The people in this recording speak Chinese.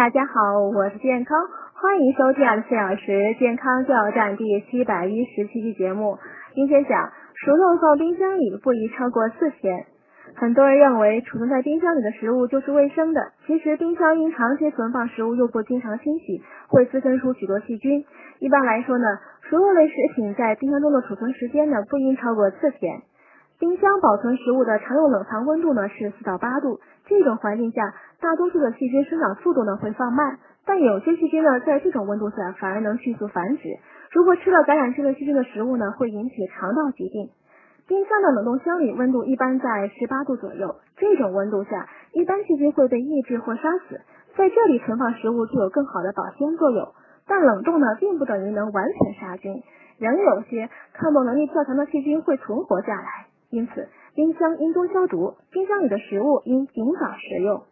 大家好，我是健康，欢迎收听二十四小时健康加油站第七百一十七期节目。今天讲熟肉放冰箱里不宜超过四天。很多人认为储存在冰箱里的食物就是卫生的，其实冰箱因长期存放食物又不经常清洗，会滋生出许多细菌。一般来说呢，熟肉类食品在冰箱中的储存时间呢不应超过四天。冰箱保存食物的常用冷藏温度呢是四到八度，这种环境下，大多数的细菌生长速度呢会放慢，但有些细菌呢在这种温度下反而能迅速繁殖。如果吃了感染这类细菌的食物呢，会引起肠道疾病。冰箱的冷冻箱里温度一般在十八度左右，这种温度下，一般细菌会被抑制或杀死，在这里存放食物具有更好的保鲜作用。但冷冻呢，并不等于能完全杀菌，仍有些抗冻能力较强的细菌会存活下来。因此，冰箱应多消毒，冰箱里的食物应尽早食用。